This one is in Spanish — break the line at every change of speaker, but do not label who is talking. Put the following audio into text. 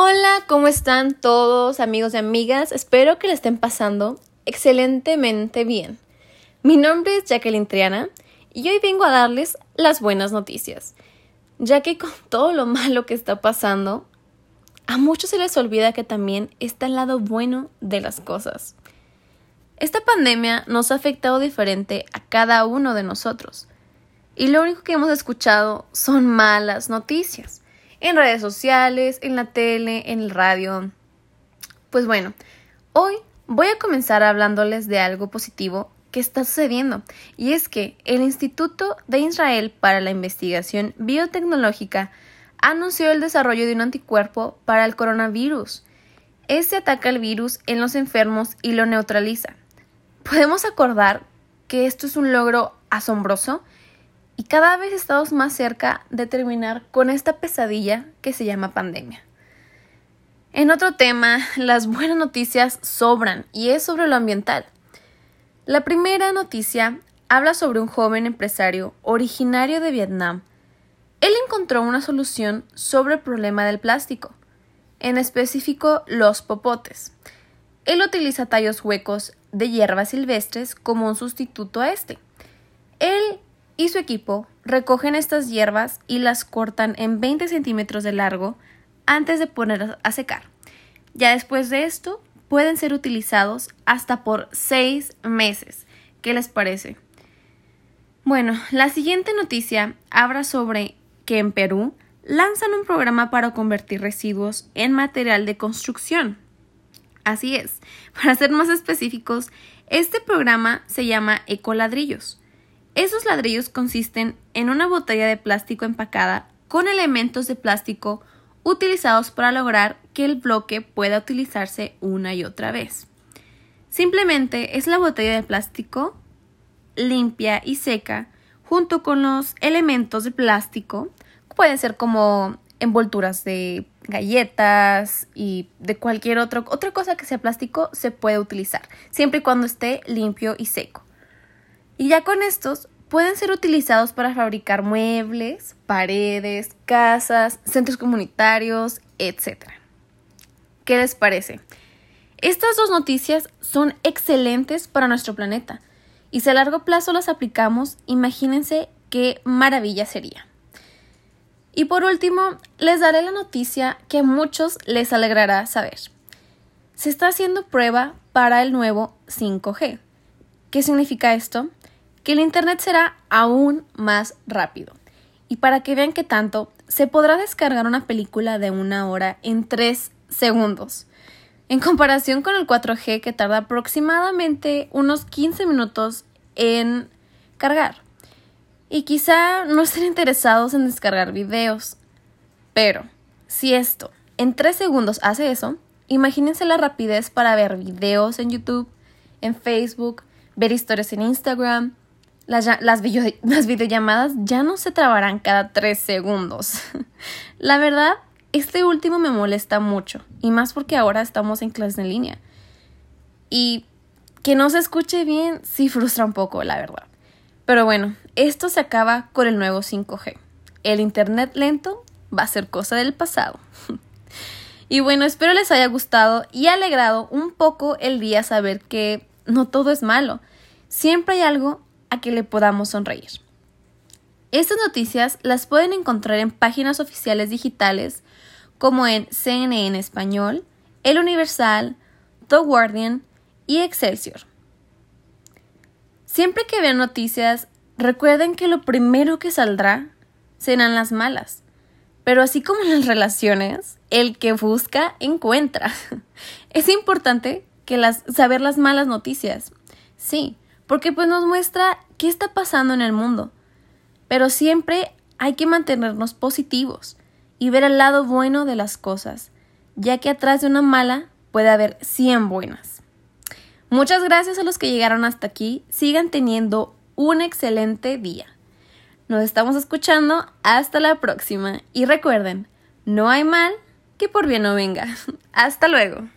Hola, ¿cómo están todos amigos y amigas? Espero que le estén pasando excelentemente bien. Mi nombre es Jacqueline Triana y hoy vengo a darles las buenas noticias, ya que con todo lo malo que está pasando, a muchos se les olvida que también está el lado bueno de las cosas. Esta pandemia nos ha afectado diferente a cada uno de nosotros, y lo único que hemos escuchado son malas noticias en redes sociales, en la tele, en el radio. Pues bueno, hoy voy a comenzar hablándoles de algo positivo que está sucediendo, y es que el Instituto de Israel para la Investigación Biotecnológica anunció el desarrollo de un anticuerpo para el coronavirus. Este ataca el virus en los enfermos y lo neutraliza. Podemos acordar que esto es un logro asombroso y cada vez estamos más cerca de terminar con esta pesadilla que se llama pandemia. En otro tema, las buenas noticias sobran y es sobre lo ambiental. La primera noticia habla sobre un joven empresario originario de Vietnam. Él encontró una solución sobre el problema del plástico, en específico los popotes. Él utiliza tallos huecos de hierbas silvestres como un sustituto a este. Y su equipo recogen estas hierbas y las cortan en 20 centímetros de largo antes de ponerlas a secar. Ya después de esto, pueden ser utilizados hasta por 6 meses. ¿Qué les parece? Bueno, la siguiente noticia habla sobre que en Perú lanzan un programa para convertir residuos en material de construcción. Así es, para ser más específicos, este programa se llama Ecoladrillos. Esos ladrillos consisten en una botella de plástico empacada con elementos de plástico utilizados para lograr que el bloque pueda utilizarse una y otra vez. Simplemente es la botella de plástico limpia y seca junto con los elementos de plástico. Pueden ser como envolturas de galletas y de cualquier otra cosa que sea plástico se puede utilizar, siempre y cuando esté limpio y seco. Y ya con estos pueden ser utilizados para fabricar muebles, paredes, casas, centros comunitarios, etc. ¿Qué les parece? Estas dos noticias son excelentes para nuestro planeta y si a largo plazo las aplicamos, imagínense qué maravilla sería. Y por último, les daré la noticia que a muchos les alegrará saber. Se está haciendo prueba para el nuevo 5G. ¿Qué significa esto? Que el Internet será aún más rápido. Y para que vean que tanto, se podrá descargar una película de una hora en 3 segundos, en comparación con el 4G que tarda aproximadamente unos 15 minutos en cargar. Y quizá no estén interesados en descargar videos, pero si esto en 3 segundos hace eso, imagínense la rapidez para ver videos en YouTube, en Facebook, ver historias en Instagram, las, las, videollamadas ya no se trabarán cada tres segundos. La verdad, este último me molesta mucho, y más porque ahora estamos en clase en línea. Y que no se escuche bien sí frustra un poco, la verdad. Pero bueno, esto se acaba con el nuevo 5G. El Internet lento va a ser cosa del pasado. y bueno, espero les haya gustado y alegrado un poco el día saber que no todo es malo. Siempre hay algo a que le podamos sonreír. Estas noticias las pueden encontrar en páginas oficiales digitales como en CNN Español, El Universal, The Guardian y Excelsior. Siempre que vean noticias, recuerden que lo primero que saldrá serán las malas. Pero así como en las relaciones, el que busca encuentra. Es importante que las, saber las malas noticias. Sí, porque pues nos muestra qué está pasando en el mundo. Pero siempre hay que mantenernos positivos y ver el lado bueno de las cosas, ya que atrás de una mala puede haber 100 buenas. Muchas gracias a los que llegaron hasta aquí, sigan teniendo un excelente día. Nos estamos escuchando, hasta la próxima y recuerden, no hay mal que por bien no venga. hasta luego.